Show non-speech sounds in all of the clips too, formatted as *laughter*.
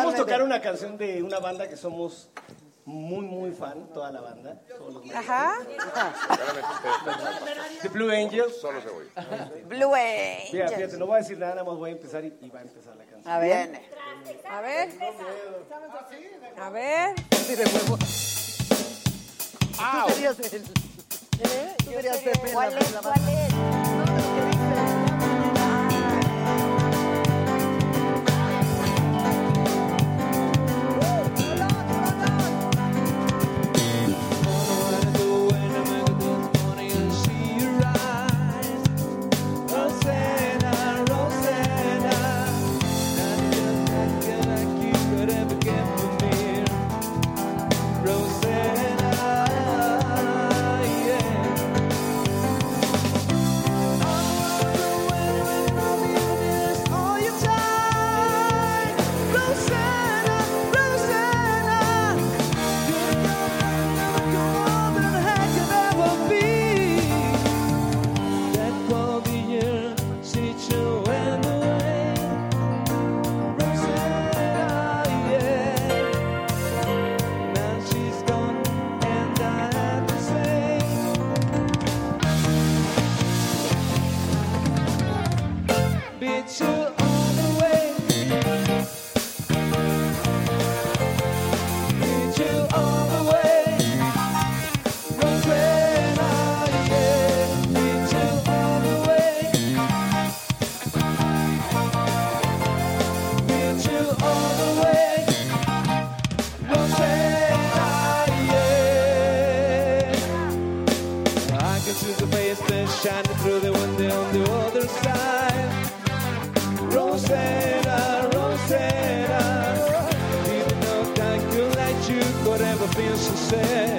Oye, podemos tocar una canción de una banda que somos muy, muy fan, toda la banda. Ajá. The Blue Angels. Solo se voy. Blue Mira, Angels. fíjate, no voy a decir nada, nada más voy a empezar y, y va a empezar la canción. A ver. A ver. A ver. Sí, de huevo. Tú querías el... ¿Eh? Tú querías Pepe ¿Cuál la- es? la- ¿Cuál es? said.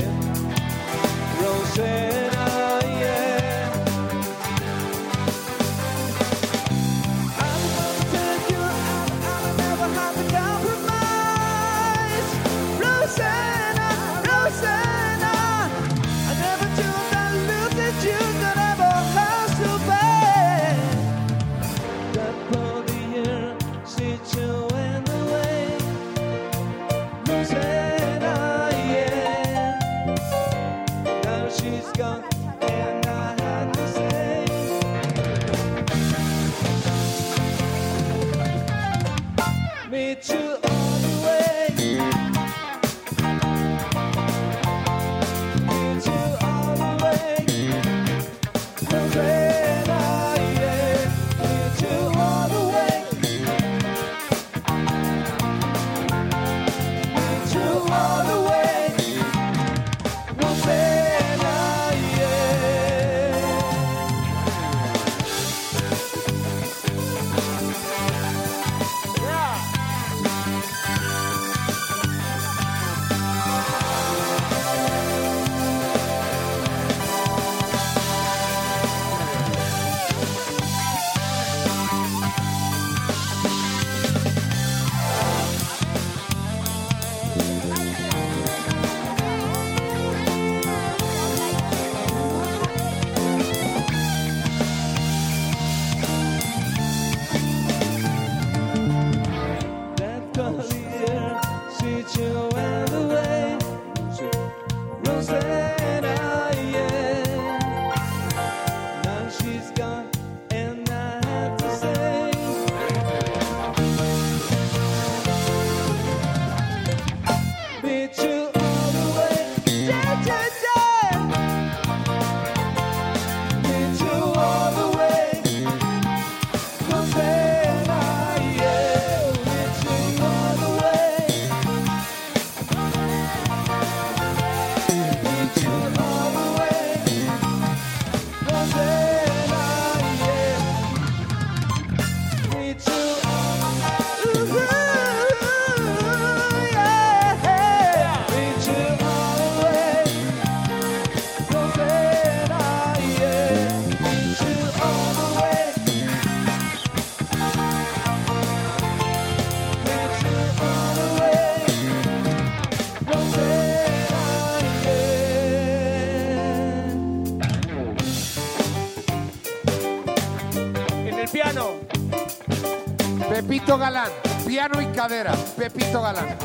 Pepito Galán.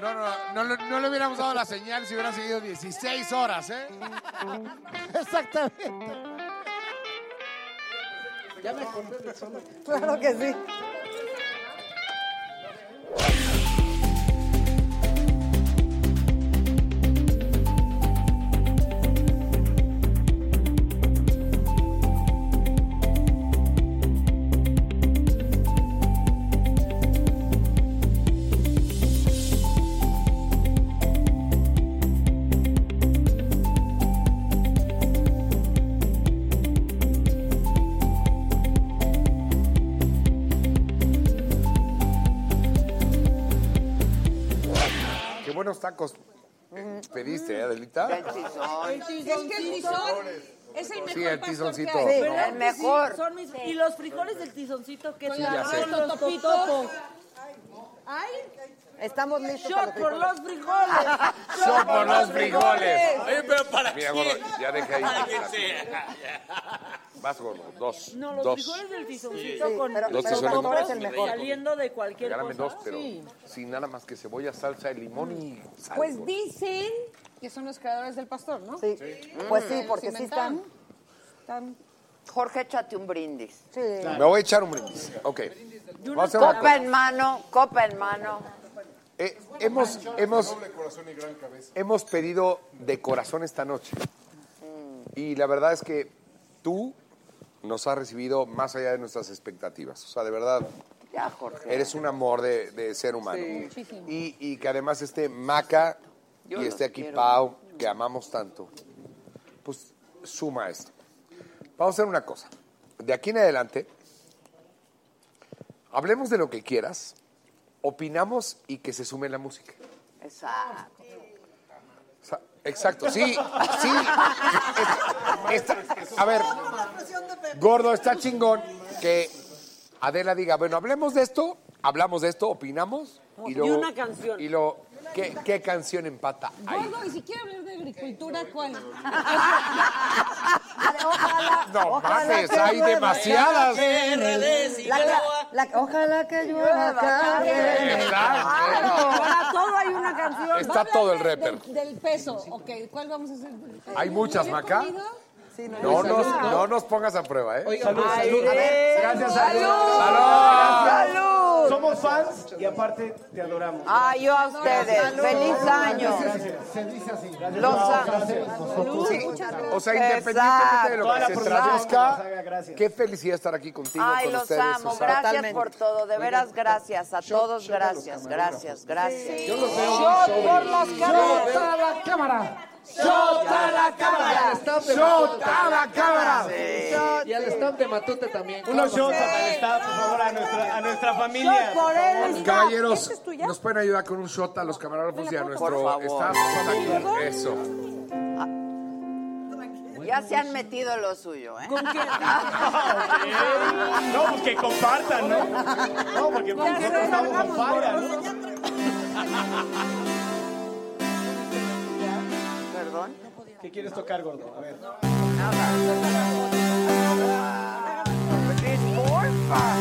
No, no, no, le- no le hubiéramos dado la señal si hubieran seguido 16 horas, ¿eh? *laughs* Exactamente. Ya me acordé de persona. Claro que sí. Adelita? El tizón. Es el mejor Sí, el pastor tizoncito. que hay. Sí, ¿Verdad el que sí? mejor. Son mis- y los frijoles del tizoncito que Sí, ya sé. son los totopo. Ay, Estamos listos shot por para los frijoles. *laughs* Shot por los frijoles. Oye, pero para Mira, qué? gordo, ya dejé ahí. Para que sea. Vas, gordo, dos. No, los dos. frijoles del tizoncito Sí, con pero- Dos pero tizones, Pastor ¿no? es el mejor. saliendo de cualquier Regálame cosa. dos, pero sin nada más que cebolla, salsa, limón y sal. Pues gordo. dicen que son los creadores del pastor, ¿no? Sí. Pues sí, porque sí están. Jorge, échate un brindis. Sí. Me voy a echar un brindis. Ok. Una Copa cosa. en mano, copa en mano. Eh, hemos, hemos, hemos pedido de corazón esta noche. Y la verdad es que tú nos has recibido más allá de nuestras expectativas. O sea, de verdad, Ya, Jorge. eres un amor de, de ser humano. Y, y que además esté Maca Yo y esté aquí quiero. Pau, que amamos tanto, pues suma esto. Vamos a hacer una cosa. De aquí en adelante, hablemos de lo que quieras, opinamos y que se sume la música. Exacto. Exacto, sí, sí. Está- a ver, gordo, está chingón que Adela diga, bueno, hablemos de esto, hablamos de esto, opinamos y Y una canción. Y luego, ¿qué, qué canción empata ahí? Gordo, y si quiere hablar de agricultura, ¿cuál? *laughs* Ojalá. No ojalá mames, hay llueva demasiadas. La- la- ojalá que llueva carne. Está, Para todo hay una canción. está todo el rapper. Del, del peso, ok. ¿Cuál vamos a hacer? Hay muchas, ¿Bien Maca. comido? Sí, no, No no, nos, no. no nos pongas a prueba, ¿eh? Salud, salud. Gracias, salud. ¡Salud! ¡Salud! Somos fans y aparte te adoramos. Ah, yo a ustedes. Feliz año. Se dice así. Los a- Sí, o sea, independientemente de lo que se traduzca, gracias. qué felicidad estar aquí contigo, Ay, con los ustedes. amo. o sea, Gracias Totalmente. por todo. De veras, gracias. A todos, gracias, gracias, gracias. Yo los veo muy por las cámaras. ¡Shota la cámara! ¡Shota la cámara! ¡Shota la cámara! Y al staff de Matute también. Unos shots el staff, por favor, a nuestra, a nuestra familia. Shot por él. Caballeros. ¿nos pueden ayudar con un shot a los camarógrafos y a nuestro Por favor. staff? Eso. Ya se han metido lo suyo, ¿eh? *laughs* *laughs* No, pues que compartan, ¿no? No, porque nosotros estamos con falla, ¿no? *laughs* Perdón. ¿Qué quieres tocar, gordo? A ver. Disculpa.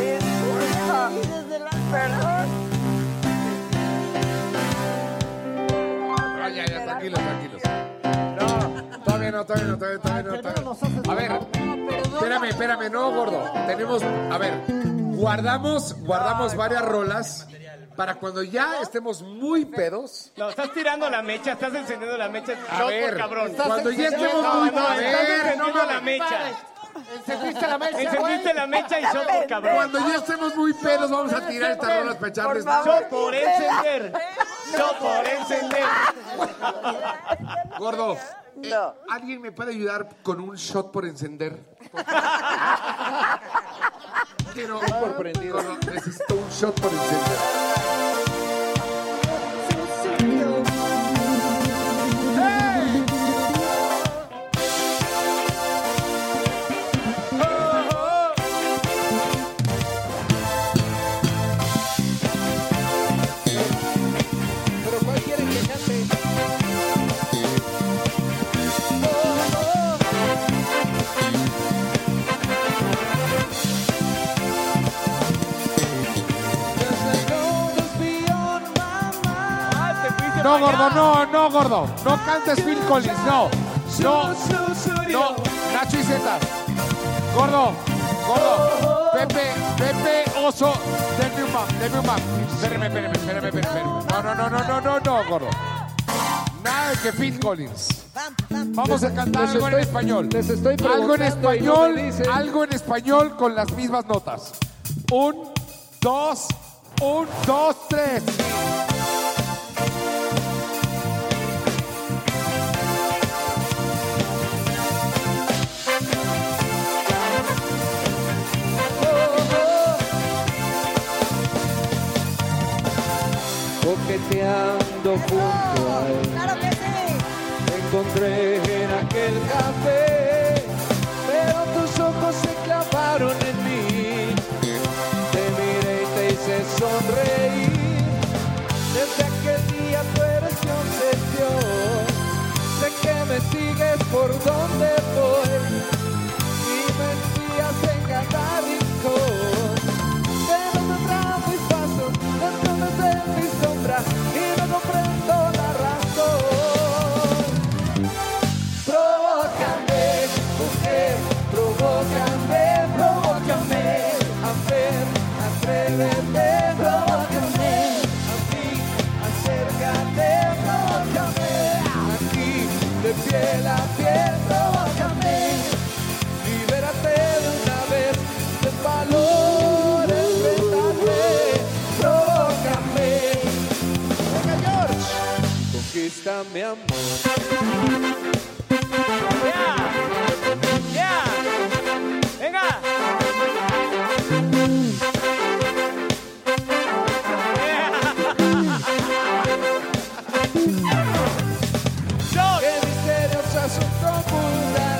Disculpa. Perdón. Ah, ya, ya, tranquilos, tranquilos. No, todavía no, todavía no, todavía, todavía no. todavía no. A ver, espérame, espérame, no, gordo. Tenemos, a ver, guardamos, guardamos varias rolas para cuando ya estemos muy pedos. No, estás tirando la mecha, estás encendiendo la mecha. A no, ver, por cabrón. cuando ya estemos No, muy... no, A estás encendiendo la mecha. Encendiste la mecha, Encendiste la mecha y shot por cabrón. Cuando ya estemos muy pedos vamos a tirar estas rolas para echarles... Shot por encender. Shot por encender. Gordo, eh, No. ¿alguien me puede ayudar con un shot por encender? *laughs* Quiero... por. Gordo, necesito un shot por encender. No, gordo, no, no, gordo. No cantes Phil Collins, no. No, no. Nacho y Z. Gordo, gordo. Pepe, Pepe Oso. Denme un map, denme un map. Espérame, espérame, espérame, espérame. No, no, no, no, no, no, no, gordo. Nada de que Phil Collins. Vamos a cantar Les algo en español. les estoy Algo en español, algo en español con las mismas notas. Un, dos, un, dos, tres. Coqueteando junto a él. ¡Claro que sí! Te encontré en aquel café, pero tus ojos se clavaron en mí. Te miré y te hice sonreír. Desde aquel día tu eres mi obsesión. Sé que me sigues por donde coração tão.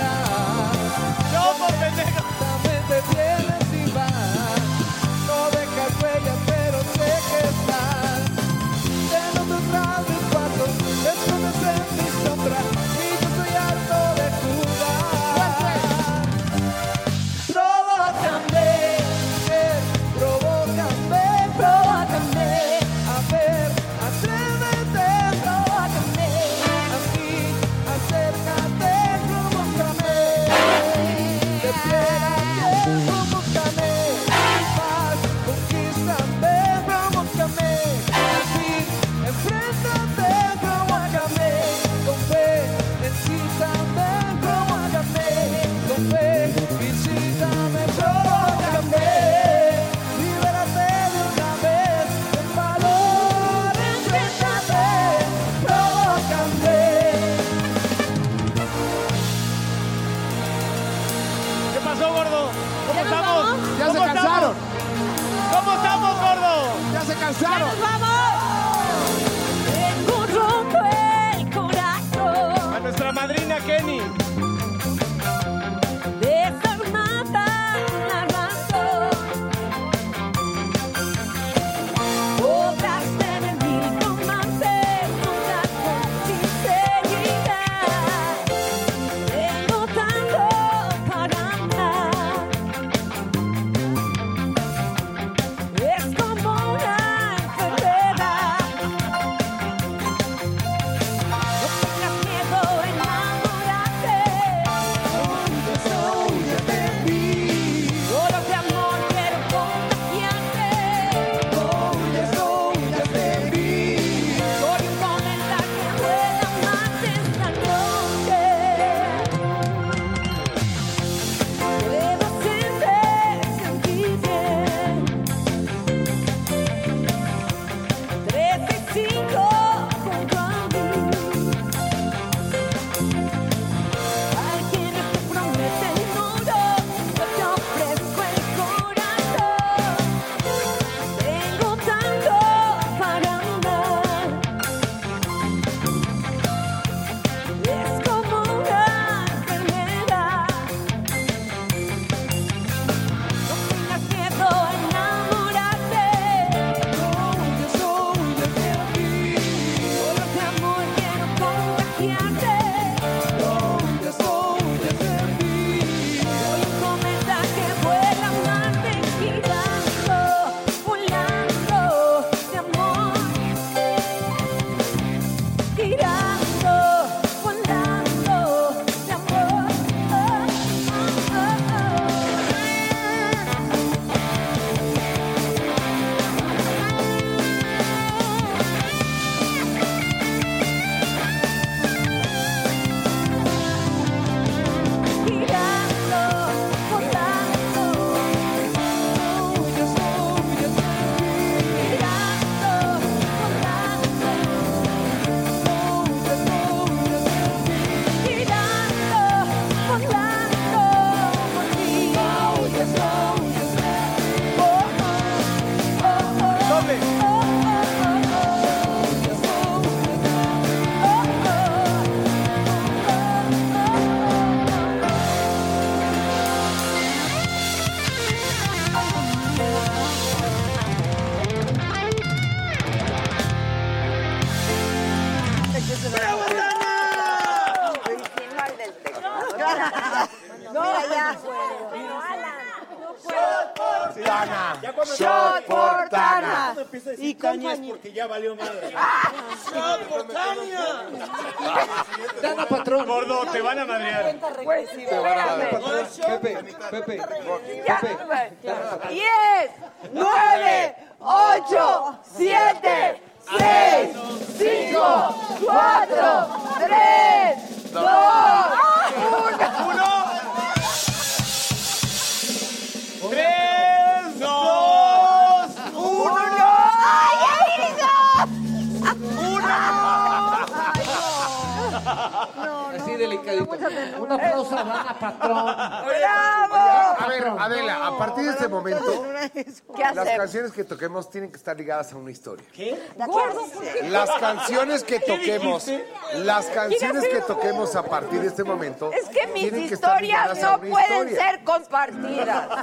a una historia. ¿Qué? Gordo, ¿por qué? Las canciones que *laughs* toquemos, las canciones que *laughs* toquemos a partir de este momento. Es que mis tienen que estar historias no pueden ser compartidas. *laughs*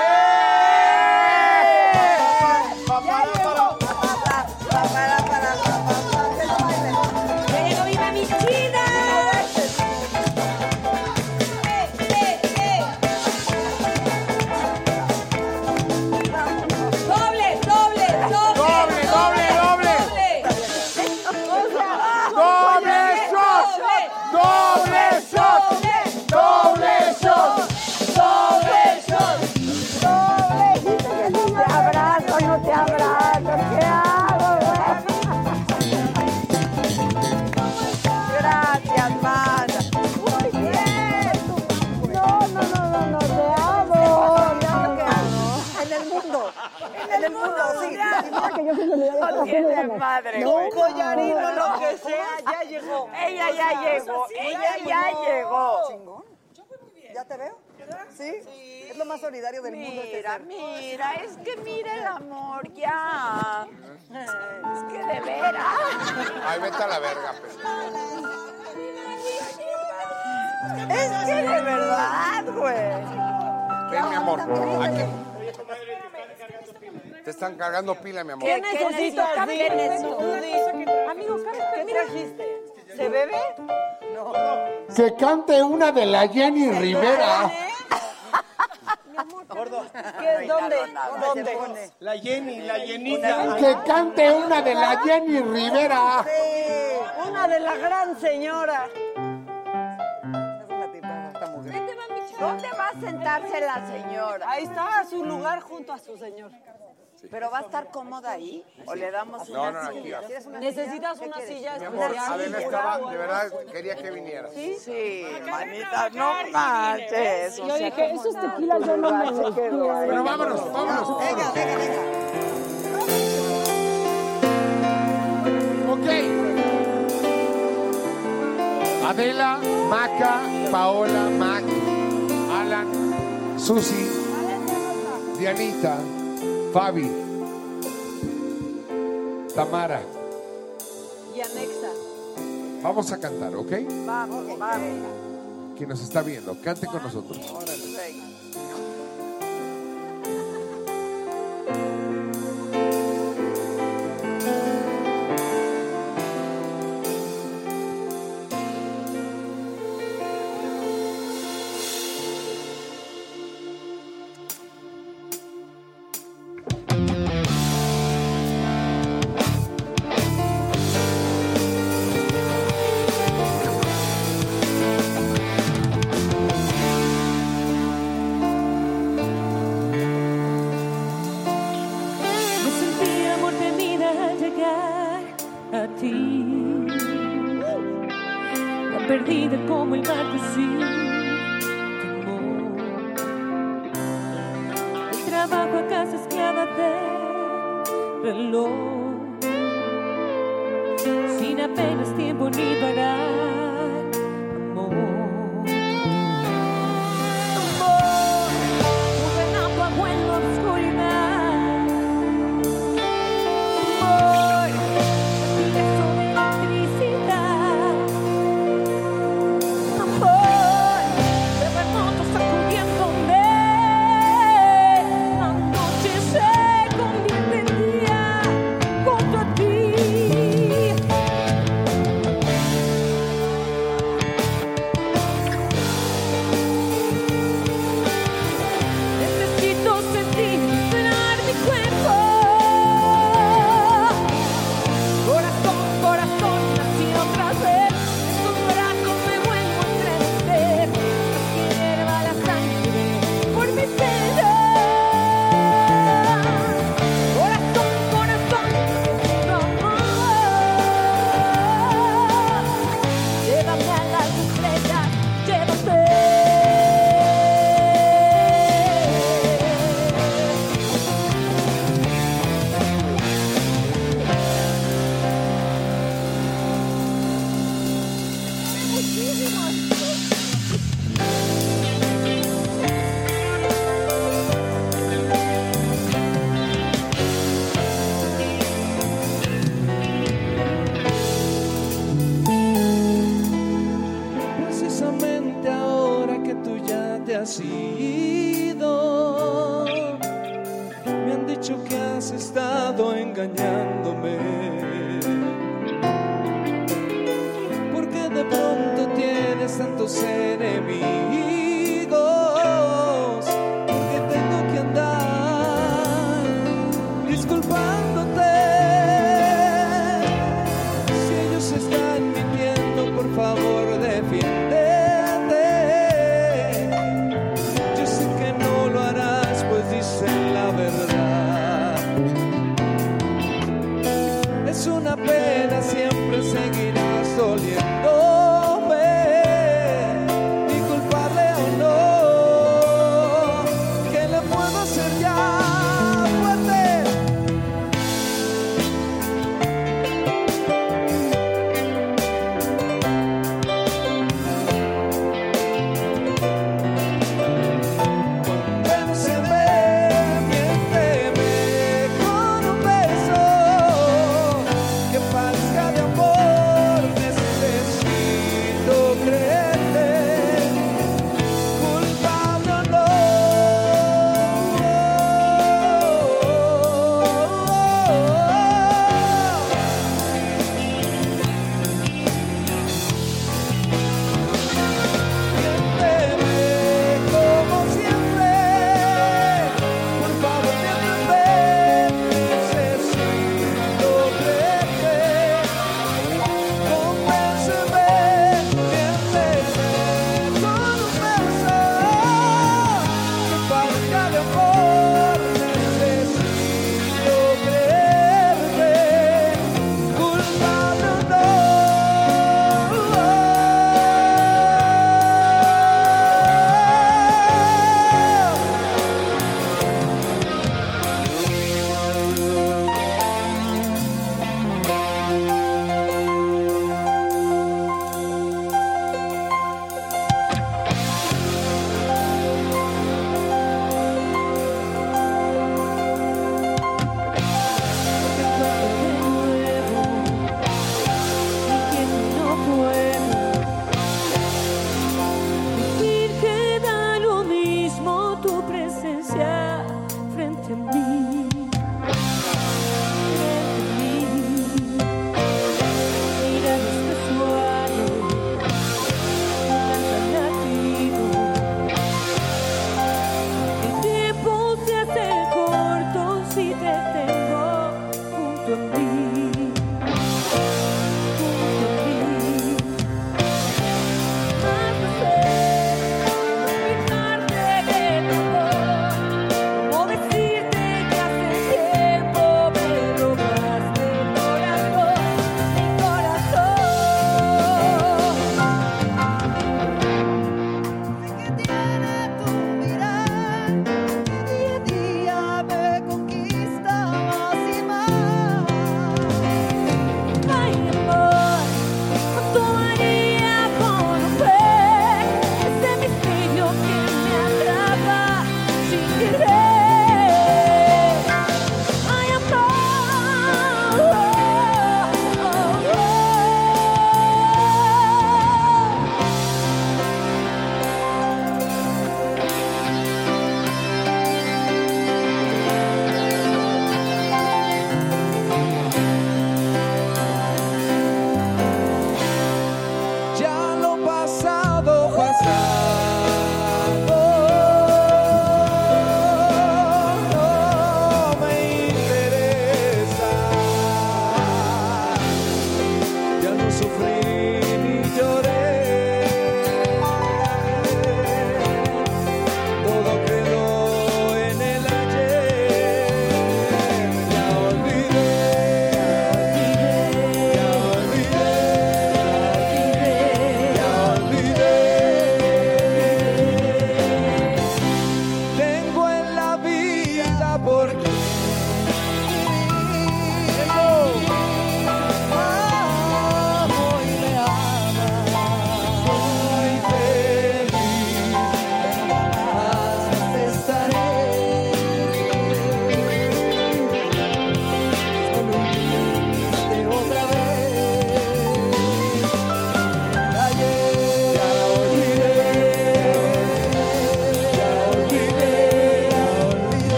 ¡Eh! ¿Ya te veo? ¿Sí? sí. Es lo más solidario del mira, mundo. Mira, mira, es que mira el amor ya. Es que de veras. Ay, vete a la verga, pues. Es que de verdad, güey. Ven, mi amor. Aquí. Te están cargando pila, mi amor. ¿Qué necesitas? ¿Qué necesitas? Amigo, ¿qué trajiste? ¿Se bebe? Que cante una de la Jenny Rivera. *laughs* ¿Qué, ¿Dónde? ¿Dónde? ¿Dónde? La Jenny, la Jenita. Que cante una de la Jenny Rivera. Sí, una de la gran señora. ¿Dónde va a sentarse la señora? Ahí está, a su lugar junto a su señor. ¿Pero va a estar cómoda ahí? ¿O le damos No, una no, aquí. silla? ¿Necesitas una silla Mi amor, Adela estaba, de verdad, quería que vinieras. Sí, manita, no manches. Yo dije, esos tequilas yo no me los quiero. Bueno, vámonos, vámonos. Venga, venga, venga. Ok. Adela, Maca, Paola, Mac, Alan, Susi, Dianita, Fabi, Tamara. Y anexa. Vamos a cantar, ¿ok? Vamos, vamos. Quien nos está viendo, cante con nosotros.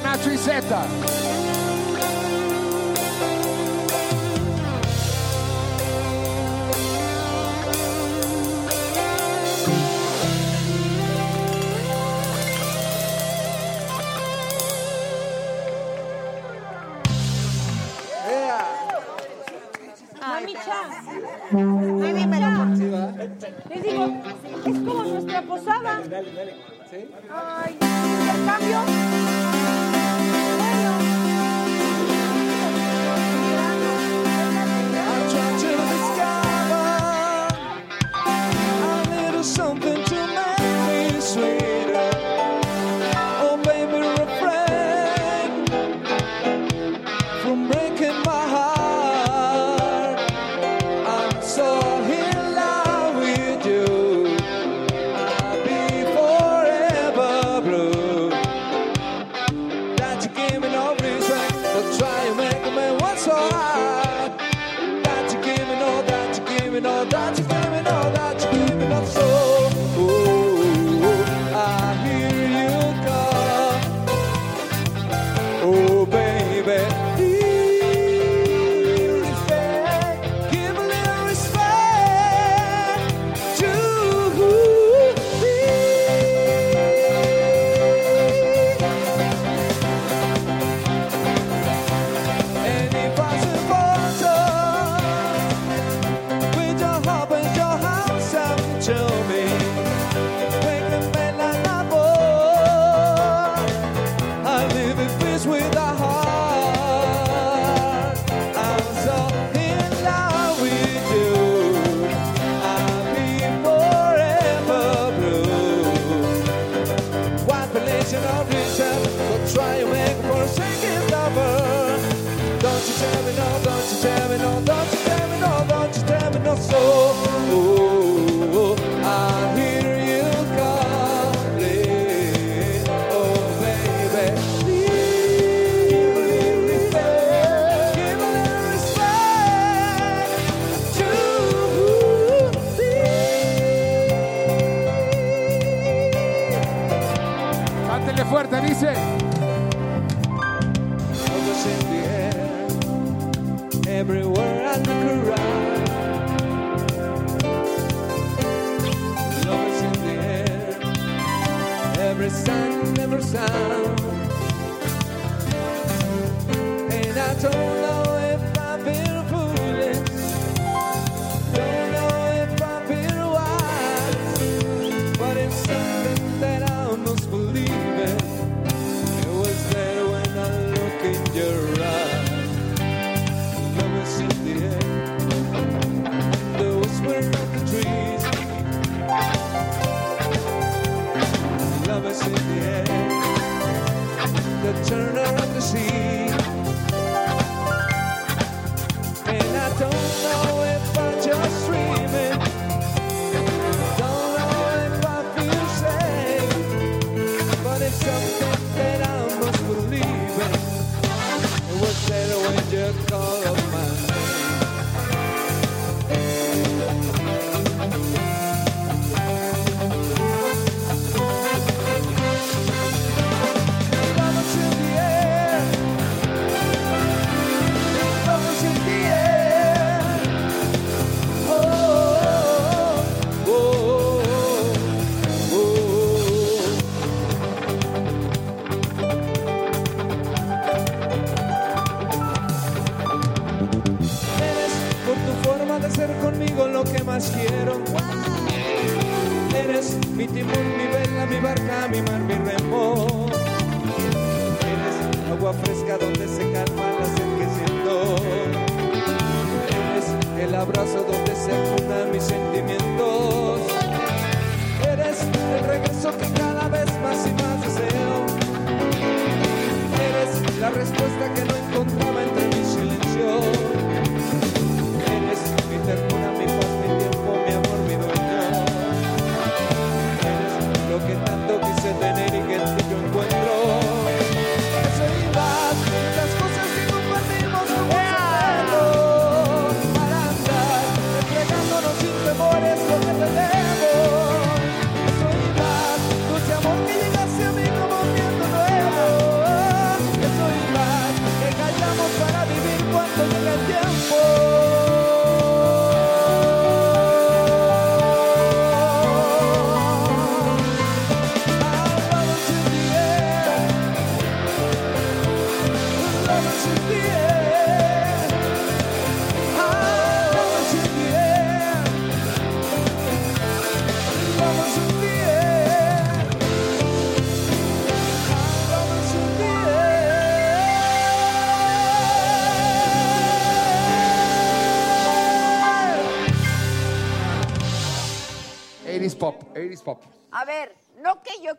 Nacho Zeta.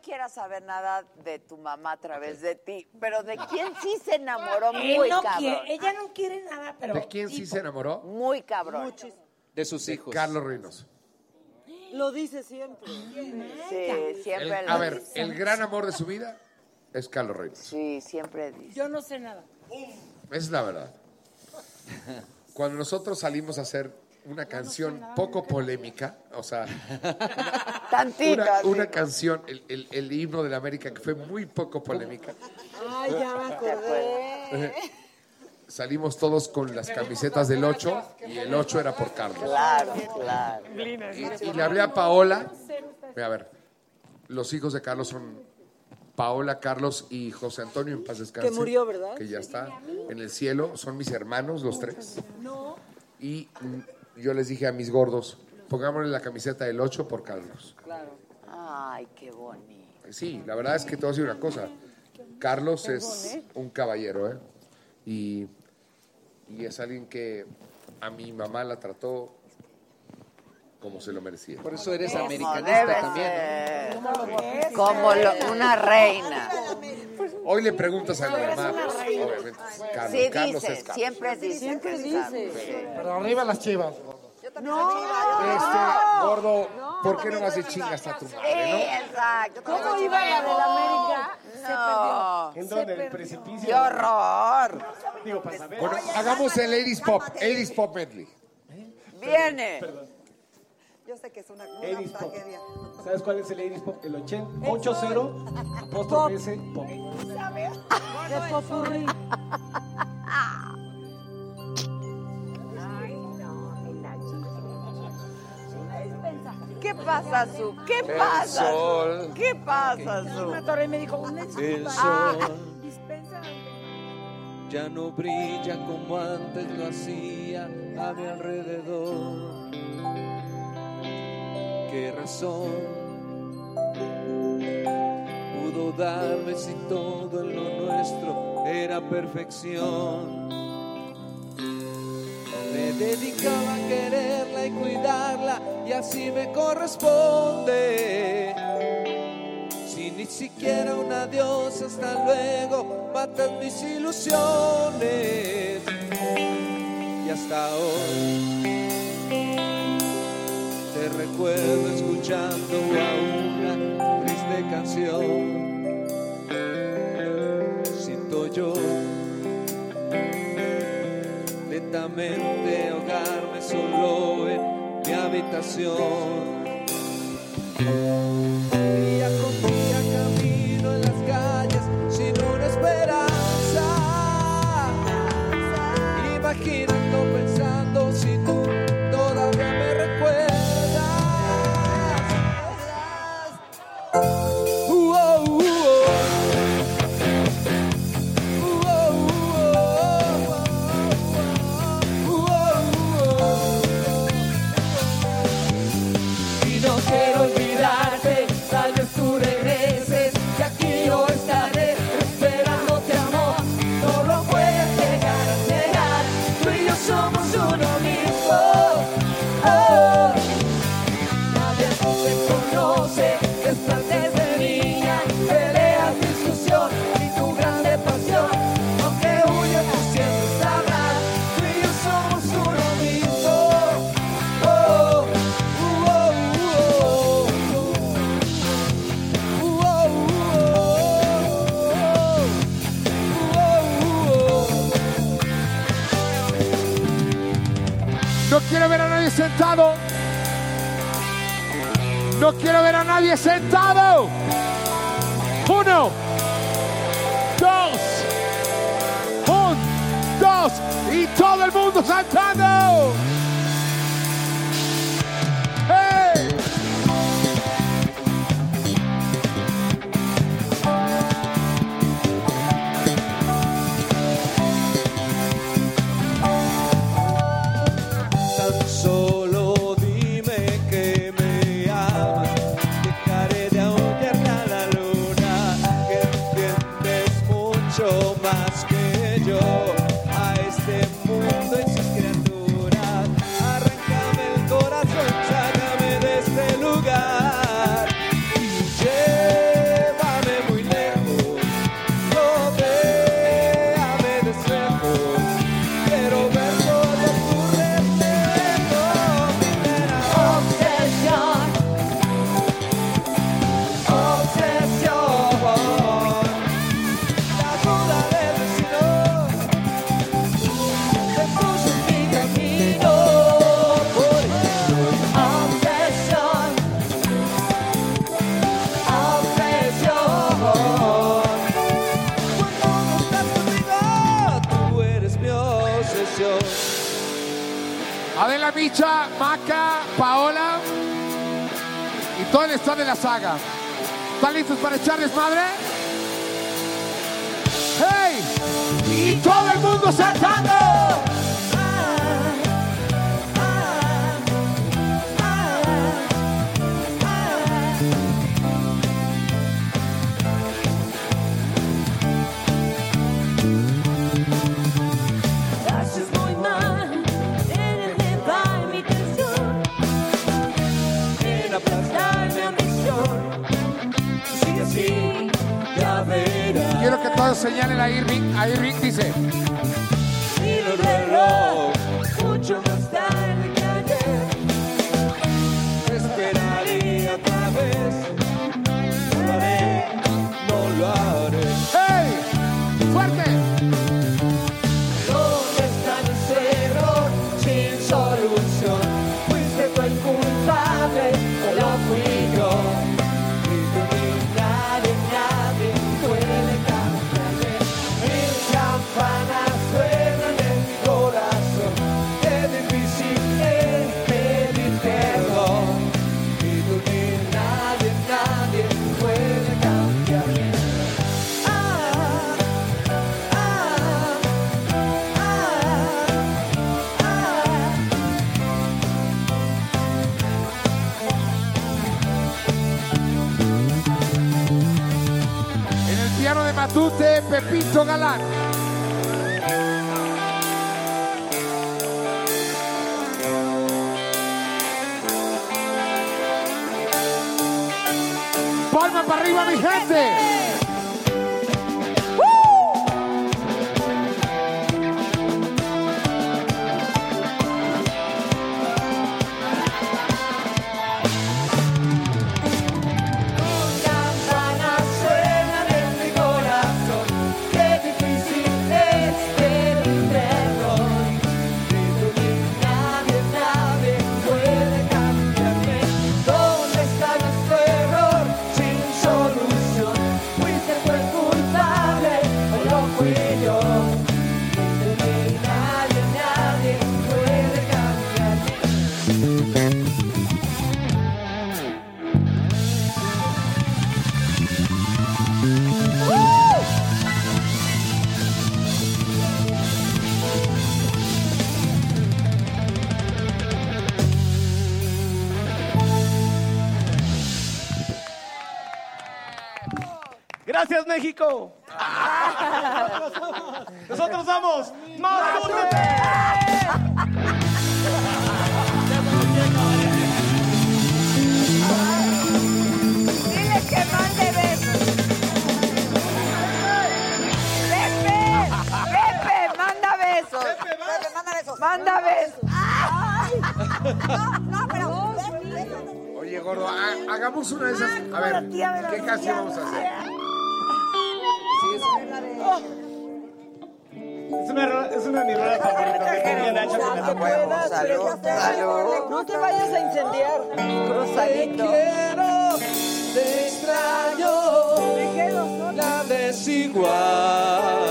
Quiera saber nada de tu mamá a través de ti, pero de quién sí se enamoró Él muy no cabrón. quiere- ella no quiere nada, pero. ¿De quién sí se enamoró? Muy cabrón. De sus hijos. Carlos Reynoso. Lo dice siempre. Sí, siempre El- lo a ver, dice. el gran amor de su vida es Carlos Reynoso. Sí, siempre dice. Yo no sé nada. Esa es la verdad. Cuando nosotros salimos a hacer una canción poco polémica, o sea, Tantito, una, canción, el, el- el himno de la América, que fue muy poco polémica, Ay, ya me acordé. salimos todos con las camisetas del 8 y el 8 era por Carlos. Claro, claro. Y, y le hablé a Paola. A ver, los hijos de Carlos son Paola, Carlos y José Antonio en paz descanse. Que murió, ¿verdad? Que ya está en el cielo. Son mis hermanos, los tres. No. Y yo les dije a mis gordos, pongámosle la camiseta del 8 por Carlos. Claro. Ay, qué bonito. Sí, la verdad es que te voy a decir una cosa. Carlos es un caballero, ¿eh? Y, y es alguien que a mi mamá la trató como se lo merecía. Por eso eres americanista también. Como lo- una reina. Hoy le preguntas a mi mamá, obviamente, Carlos, Sí, Carlos dice, es Carlos. siempre dice. Siempre dice. Sí. Pero arriba las chivas. No, Este, gordo, ¿por qué no vas de chingas a tu Sí, madre, exacto. ¿Cómo iba la del América? No. ¿En dónde? ¿En el precipicio? ¡Qué horror! Digo, para saber. no? Bueno, hagamos el 80s Pop, 80s Pop Medley. Viene. Yo sé que es una, una 80s pop. tragedia. ¿Sabes cuál es el 80s pop? El 80, 80 apóstrofe S pop. De popurrí. ¿Qué pasa, Su? ¿Qué pasa? Sol. ¿Qué pasa, Me Su? atoré y me dijo, una El disculpa. sol Dispensa. ya no brilla como antes lo hacía a mi alrededor. ¿Qué razón pudo darme si todo lo nuestro era perfección? Me dedicaba a quererla y cuidarla y así me corresponde. Si ni siquiera un adiós, hasta luego, matan mis ilusiones. Y hasta hoy recuerdo escuchando a una triste canción. Siento yo lentamente ahogarme solo en mi habitación. Nadie sentado. Uno, dos, un, dos y todo el mundo saltando. Señalen a Irving. A Irving dice. Galán. Palma para arriba, mi gente. México. Nosotros somos. Dile que mande besos. Pepe, Pepe, manda besos. Pepe, manda besos. Manda besos. No, no, pero Oye, gordo, ha- hagamos una de esas. A ver, ¿qué canción vamos a hacer? Es una, es una de mis rolas favoritas. Nacho me tocó. Salud, salud. No te vayas a incendiar. Cruzadito. Te extraño. La desigual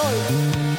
sol.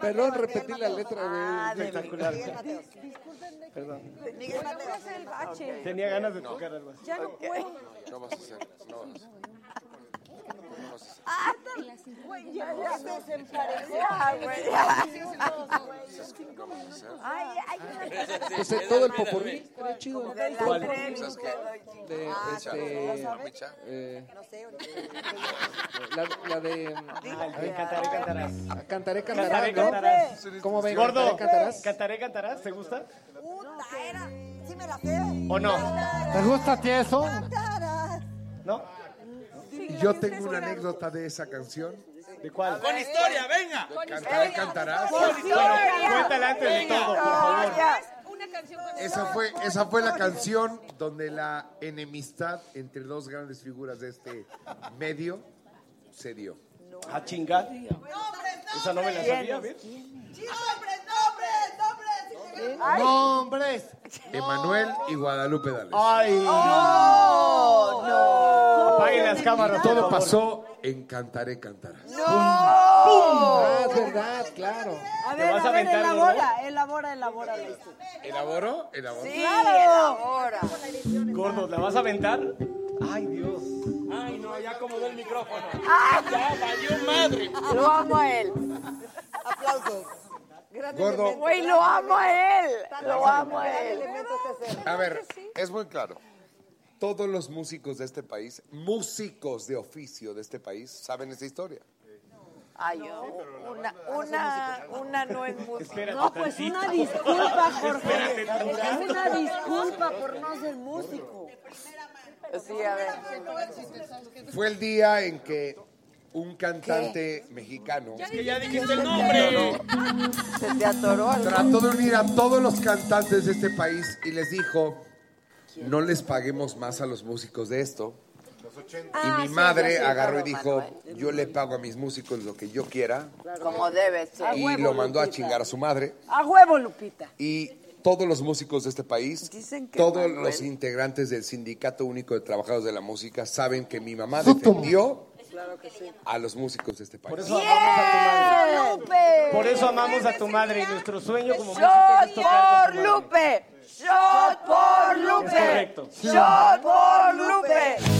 Perdón, repetí la letra, Ah, güey. Espectacular. Miguel Mateo. Perdón. Miguel Mateo. es el bache. Tenía ganas de tocar algo así. Ya no puedo. No vas a hacer, no vas a hacer. Ah, güey, ya ya se güey. Ay, ay, todo el popurrí, estaría chido. Ah, este, eh, sé, la, la de Ah, Cantaré, cantarás. ah, Cantaré, Cantarás. ¿Cómo ven? Gordo, Cantaré, Cantarás. ¿cantaré, cantarás? ¿Te gusta? puta, era. Sí me la sé. ¿O no? ¿Te gusta a ti eso? ¿No? Yo tengo una anécdota de esa canción. ¿De cuál? Con historia, venga. Cantaré, cantarás. Bueno, cuéntala antes de todo, por favor. Una canción con Esa fue, esa fue la canción donde la enemistad entre dos grandes figuras de este medio se dio. Ah, chinga. Esa no me la sabía, ¿ves? ¡Nombres, nombres, nombres! ¡Nombres! Emanuel y Guadalupe Dales. Ay. ¡Oh, no! Apaguen las cámaras. Todo pasó en Cantaré, cantarás. Ah, es verdad, claro. A ¿Te ver, vas a a ver, elabora, elabora, elabora. ¿Elaboro? ¿Elaboro? Sí, ahora. Gordo, ¿la vas a aventar? Ay, Dios. Ay, no, ya acomodó el micrófono. Ah, Ya valió madre. Lo amo a él. Aplausos. Gordo. Güey, lo amo a él. Lo amo a él. A ver, es muy claro. Todos los músicos de este país, músicos de oficio de este país, saben esta historia. Ay, yo, una, una, una no es música. No, pues una disculpa, Jorge. Es una disculpa por no ser músico. Sí, a ver. Fue el día en que un cantante mexicano Es que ya dijiste el nombre. Se te atoró algo. trató de unir a todos los cantantes de este país y les dijo, no les paguemos más a los músicos de esto. Y mi madre agarró y dijo, yo le pago a mis músicos lo que yo quiera. Como debe ser. Y lo mandó a chingar a su madre. A huevo, Lupita. Y todos los músicos de este país, Dicen que todos Manuel- los integrantes del Sindicato Único de Trabajadores de la Música saben que mi mamá defendió a los músicos de este país. Por eso amamos a tu madre. ¡Lupe! Por eso amamos a tu madre y nuestro sueño como músicos ¡Shot es tocar por tu madre. Lupe! ¡Shot por Lupe! Es correcto. ¡Shot por Lupe!